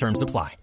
Terms apply.